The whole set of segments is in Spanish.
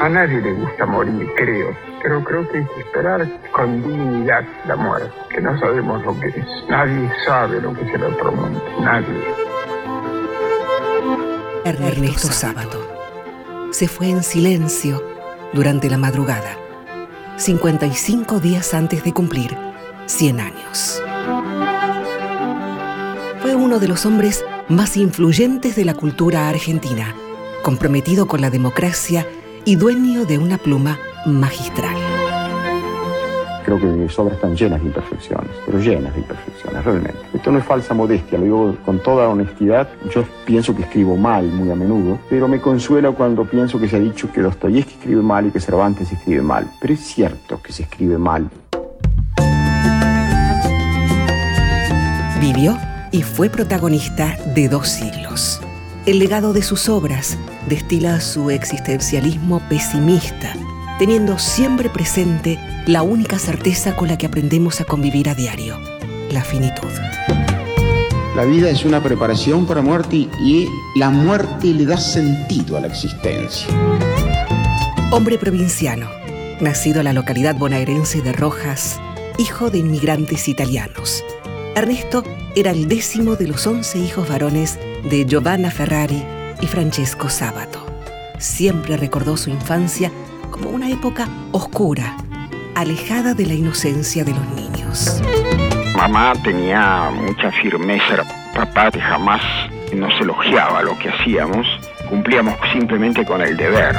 A nadie le gusta morir, creo, pero creo que hay que esperar con dignidad la muerte, que no sabemos lo que es. Nadie sabe lo que es el otro nadie. Ernesto Sábato se fue en silencio durante la madrugada, 55 días antes de cumplir 100 años. Fue uno de los hombres más influyentes de la cultura argentina, comprometido con la democracia y dueño de una pluma magistral. Creo que mis obras están llenas de imperfecciones, pero llenas de imperfecciones, realmente. Esto no es falsa modestia, lo digo con toda honestidad. Yo pienso que escribo mal muy a menudo, pero me consuela cuando pienso que se ha dicho que Dostoyevsky escribe mal y que Cervantes escribe mal. Pero es cierto que se escribe mal. Vivió y fue protagonista de dos siglos. El legado de sus obras destila su existencialismo pesimista, teniendo siempre presente la única certeza con la que aprendemos a convivir a diario, la finitud. La vida es una preparación para muerte y la muerte le da sentido a la existencia. Hombre provinciano, nacido en la localidad bonaerense de Rojas, hijo de inmigrantes italianos. Ernesto era el décimo de los once hijos varones de Giovanna Ferrari y Francesco Sabato. Siempre recordó su infancia como una época oscura, alejada de la inocencia de los niños. Mamá tenía mucha firmeza, papá jamás nos elogiaba lo que hacíamos, cumplíamos simplemente con el deber.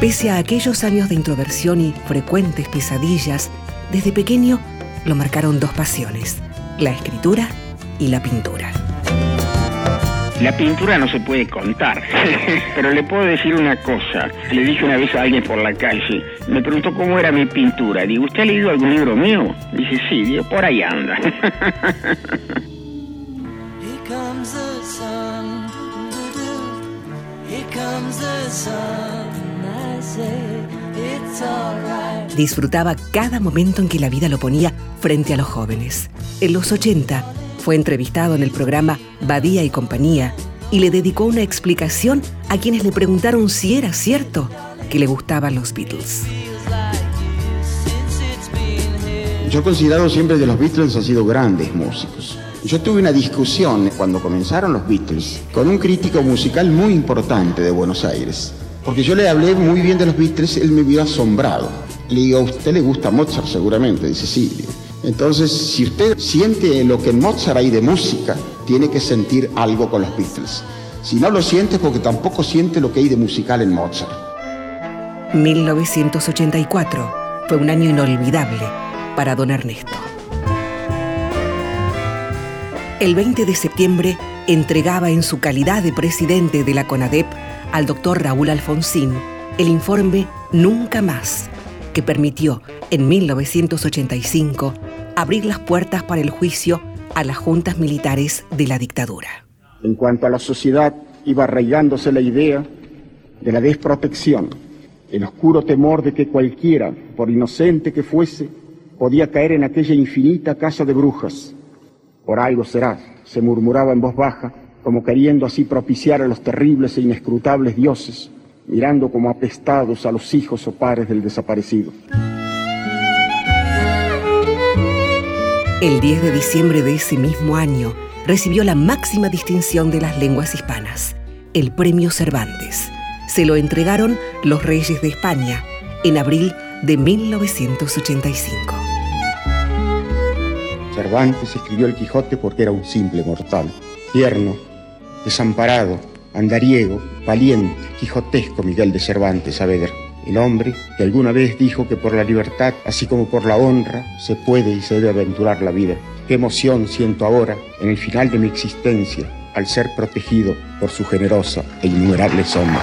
Pese a aquellos años de introversión y frecuentes pesadillas, desde pequeño lo marcaron dos pasiones, la escritura y la pintura. La pintura no se puede contar, pero le puedo decir una cosa. Le dije una vez a alguien por la calle, me preguntó cómo era mi pintura. Digo, ¿usted ha leído algún libro mío? Dice, sí, digo, por ahí anda. Disfrutaba cada momento en que la vida lo ponía frente a los jóvenes. En los 80 fue entrevistado en el programa Badía y Compañía y le dedicó una explicación a quienes le preguntaron si era cierto que le gustaban los Beatles. Yo he considerado siempre que los Beatles han sido grandes músicos. Yo tuve una discusión cuando comenzaron los Beatles con un crítico musical muy importante de Buenos Aires. Porque yo le hablé muy bien de los Beatles, él me vio asombrado. Le digo, a usted le gusta Mozart seguramente, dice sí. Entonces, si usted siente lo que en Mozart hay de música, tiene que sentir algo con los Beatles. Si no lo siente, porque tampoco siente lo que hay de musical en Mozart. 1984 fue un año inolvidable para don Ernesto. El 20 de septiembre entregaba en su calidad de presidente de la CONADEP al doctor Raúl Alfonsín el informe Nunca Más, que permitió en 1985 abrir las puertas para el juicio a las juntas militares de la dictadura. En cuanto a la sociedad, iba arraigándose la idea de la desprotección, el oscuro temor de que cualquiera, por inocente que fuese, podía caer en aquella infinita casa de brujas. Por algo será, se murmuraba en voz baja, como queriendo así propiciar a los terribles e inescrutables dioses, mirando como apestados a los hijos o pares del desaparecido. El 10 de diciembre de ese mismo año recibió la máxima distinción de las lenguas hispanas, el Premio Cervantes. Se lo entregaron los reyes de España en abril de 1985. Cervantes escribió el Quijote porque era un simple mortal, tierno, desamparado, andariego, valiente, quijotesco Miguel de Cervantes Saavedra el hombre que alguna vez dijo que por la libertad, así como por la honra, se puede y se debe aventurar la vida. Qué emoción siento ahora, en el final de mi existencia, al ser protegido por su generosa e innumerable sombra.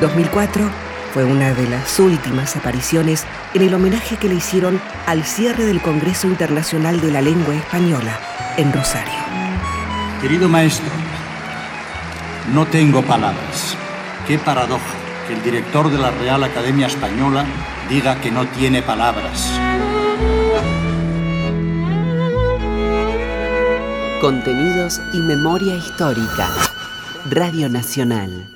2004 fue una de las últimas apariciones en el homenaje que le hicieron al cierre del Congreso Internacional de la Lengua Española en Rosario. Querido maestro, no tengo palabras. Qué paradoja que el director de la Real Academia Española diga que no tiene palabras. Contenidos y memoria histórica. Radio Nacional.